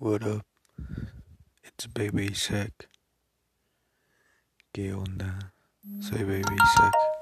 What up? It's Baby Sec. ¿Qué onda? Soy Baby Sec.